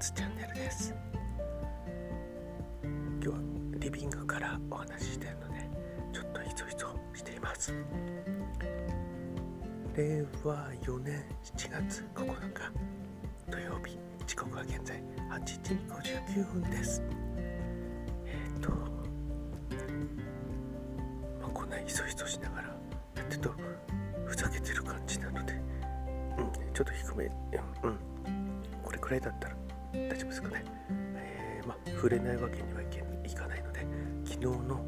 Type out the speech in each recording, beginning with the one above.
血チャンネルです。今日はリビングからお話ししているのでちょっといそいそしています。令和4年7月9日土曜日時刻は現在8時59分です。えっ、ー、と、まあ、こんないそいそしながらやってるとふざけてる感じなので、うん、ちょっと低めうんこれくらいだったら大丈夫ですかね、えー、ま、触れないわけにはいけいかないので昨日の、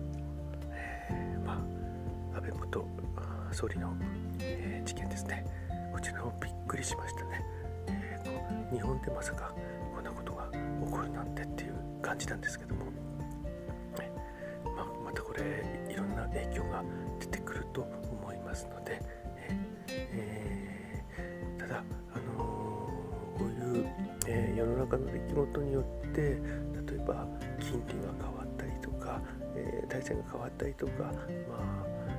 えー、ま、安倍元総理の、えー、事件ですね。こちらもびっくりしましたね、え日本でまさかこんなことが起こるなんてっていう感じなんですけども、まあ、またこれいろんな影響が出てくると思いますので、え中の出来事によって例えば金利が変わったりとか、えー、大戦が変わったりとか、まあ、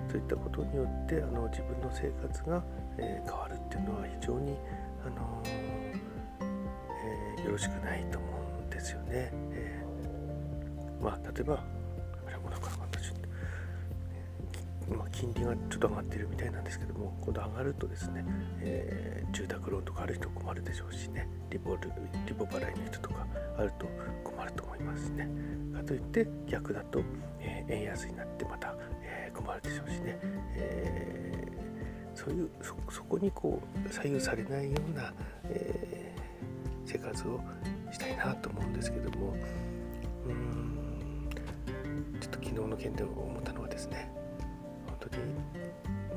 そういったことによってあの自分の生活が、えー、変わるっていうのは非常に、あのえよろしくないと思うんですよね。えまあ、例えばま、金利がちょっと上がってるみたいなんですけども今度上がるとですね、えー、住宅ローンとかある人困るでしょうしねリボルリボ払いの人とかあると困ると思いますね。かといって逆だと、えー、円安になってまた、えー、困るでしょうしね、えそういうそこにこう左右されないような、え生活をしたいなと思うんですけどもうんちょっと昨日の件で思ったのはですね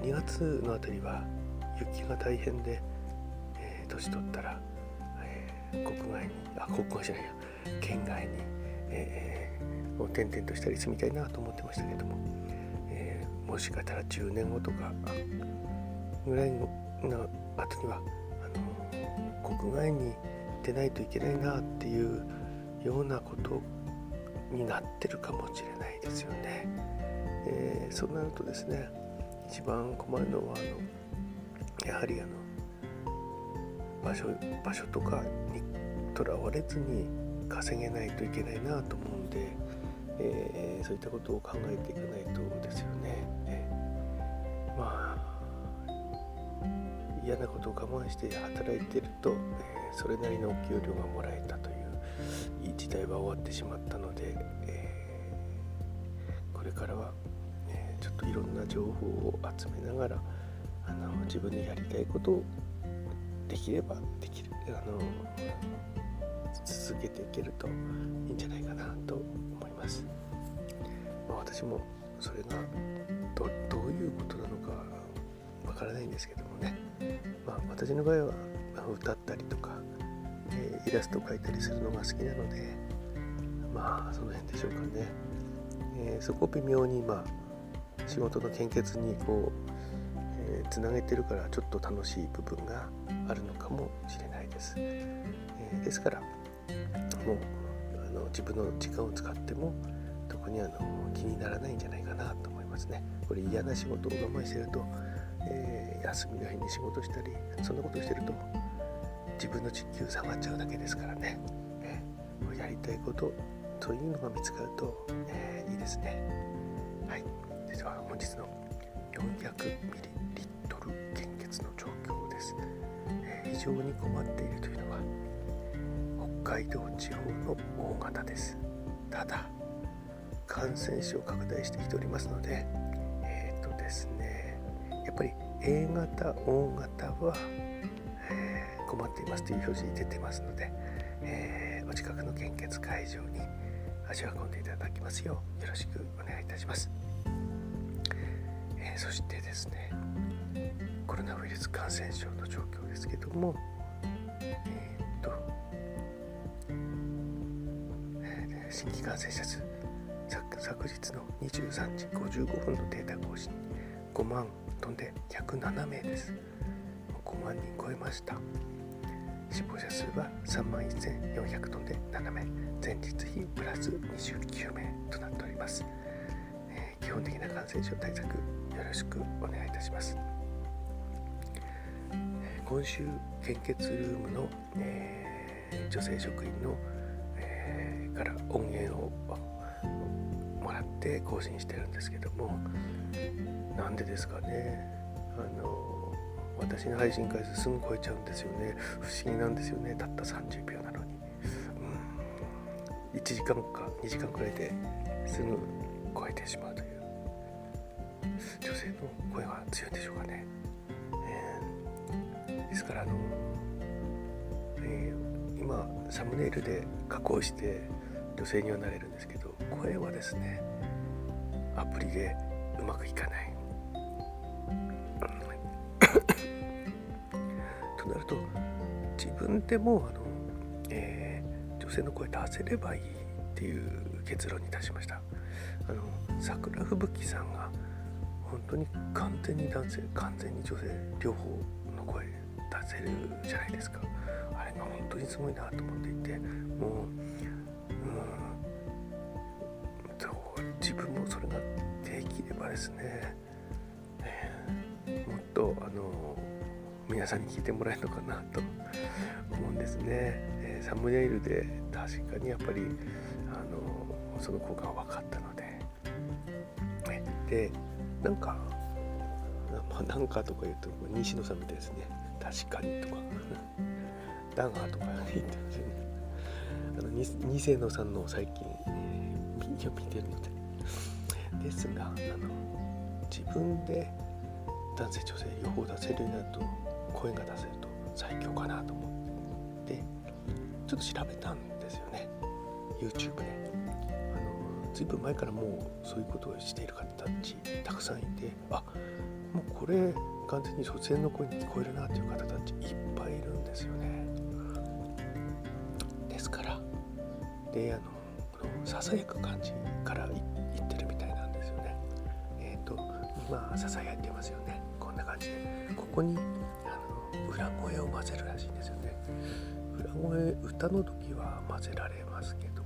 2月のあたりは雪が大変で、えー、年取ったら、えー、国外にあ国外じゃないや県外に、えー、転々としたり住みたいなと思ってましたけども、えー、もしかしたら10年後とかぐらいの後にはあの国外に出ないといけないなっていうようなことになってるかもしれないですよね。えー、そうなるとですね一番困るのはあのやはりあの場所場所とかにとらわれずに稼げないといけないなと思うんで、えー、そういったことを考えていかないとですよね。えー、まあ嫌なことを我慢して働いてると、えー、それなりのお給料がもらえたといういい時代は終わってしまったので、え、これからはろんな情報を集めながらあの自分のやりたいことをできればできるあの続けていけるといいんじゃないかなと思います。まあ、私もそれがどういうことなのかわからないんですけどもね、まあ、私の場合は歌ったりとか、えー、イラストを描いたりするのが好きなのでまあその辺でしょうかね、えー、そこを微妙にまあ仕事の献血にこう、えー、つなげてるからちょっと楽しい部分があるのかもしれないです。えー、ですからもうあの自分の時間を使っても特にあの気にならないんじゃないかなと思いますね。これ嫌な仕事を我慢してると、えー、休みの日に仕事したりそんなことしてると自分の時給下がっちゃうだけですからね、えー、やりたいことというのが見つかると、えー、いいですね。はいでは本日の400ミリリットル献血の状況です、えー、非常に困っているというのは北海道地方の大型ですただ感染症拡大してきておりますのでえっ、ー、とですねやっぱり A 型 O 型は、えー、困っていますという表示に出てますので、えー、お近くの献血会場に足を運んでいただきますようよろしくお願いいたします。えそしてですねコロナウイルス感染症の状況ですけどもえー、っと、えー、新規感染者数昨日の23時55分のデータ更新。5万飛んで107名です。5万人超えました。死亡者数は3万1400飛んで7名。前日比プラス29名となっております、基本的な感染症対策よろしくお願いいたします。今週献血ルームの、えー、女性職員の、えー、から音源をもらって更新してるんですけどもなんでですかね。あの私の配信回数すぐ超えちゃうんですよね。不思議なんですよね。たった30秒なのに、うん、1時間か2時間くらいですぐ超えてしまう。性の声が強いんでしょうかね、えー、ですからあの、えー、今サムネイルで加工して女性にはなれるんですけど声はですねアプリでうまくいかない。となると自分でもあの、えー、女性の声出せればいいっていう結論に達しました。あの桜吹雪さんが本当に完全に男性完全に女性両方の声出せるじゃないですか。あれが本当にすごいなと思っていてもううん自分もそれができればですね、えー、もっとあの皆さんに聞いてもらえるのかなと思うんですね、えー、サムネイルで確かにやっぱりあのその効果が分かったので、でなんか、まあ、なんかとか言うと西野さんみたいですね。確かにとか。だがとか言ってますよね。あの偽野さんの最近、えー、見てるのでですがあの自分で男性女性両方出せるようになると声が出せると最強かなと思ってちょっと調べたんですよね。YouTube で。ずいぶん前からもうそういうことをしている方たちたくさんいてあもうこれ完全に卒園の声に聞こえるなっていう方たちいっぱいいるんですよね。ですからであのこのささやく感じから言ってるみたいなんですよね。えっ、ー、と今ささやいてますよね。こんな感じで。ここにあの裏声を混ぜるらしいんですよね。裏声歌の時は混ぜられますけど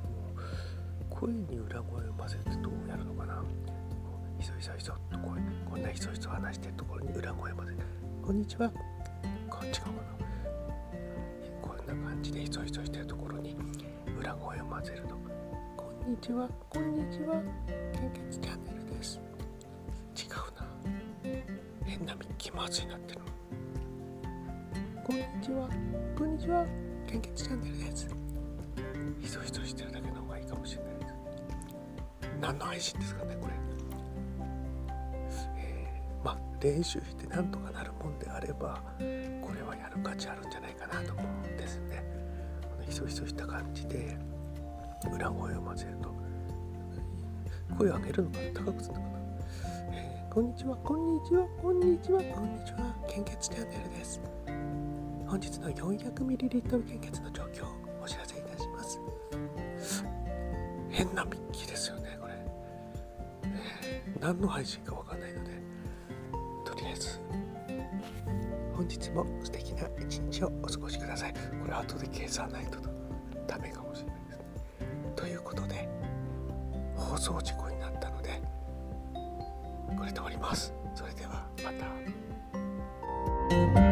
声に裏声を混ぜてどうやるのかな。ひそひそひそっと声こんなひそひそ話してるところに裏声を混ぜて。こんにちは。こっちかなこんな感じでひそひそしてるところに裏声を混ぜると。こんにちは。こんにちは。献血チャンネルです。違うな。変なミッキーマウスになってるこんにちは。こんにちは。献血チャンネルです。ひそひそしてるだけの方がいいかもしれない。何の配信ですかね、これ。えー、まあ、練習してなんとかなるもんであれば、これはやる価値あるんじゃないかなと思うんですね。ひそひそした感じで、裏声を混ぜると、声を上げるのかな、高くするのかな。えー、こんにちは、こんにちは、こんにちは、こんにちは、献血チャンネルです。本日の 400ml 献血の状況をお知らせいたします変なミッキー、何の配信かわかんないのでとりあえず本日も素敵な一日をお過ごしください。これ後で計算ないとダメかもしれないですね。ということで放送事故になったのでこれで終わります。それではまた。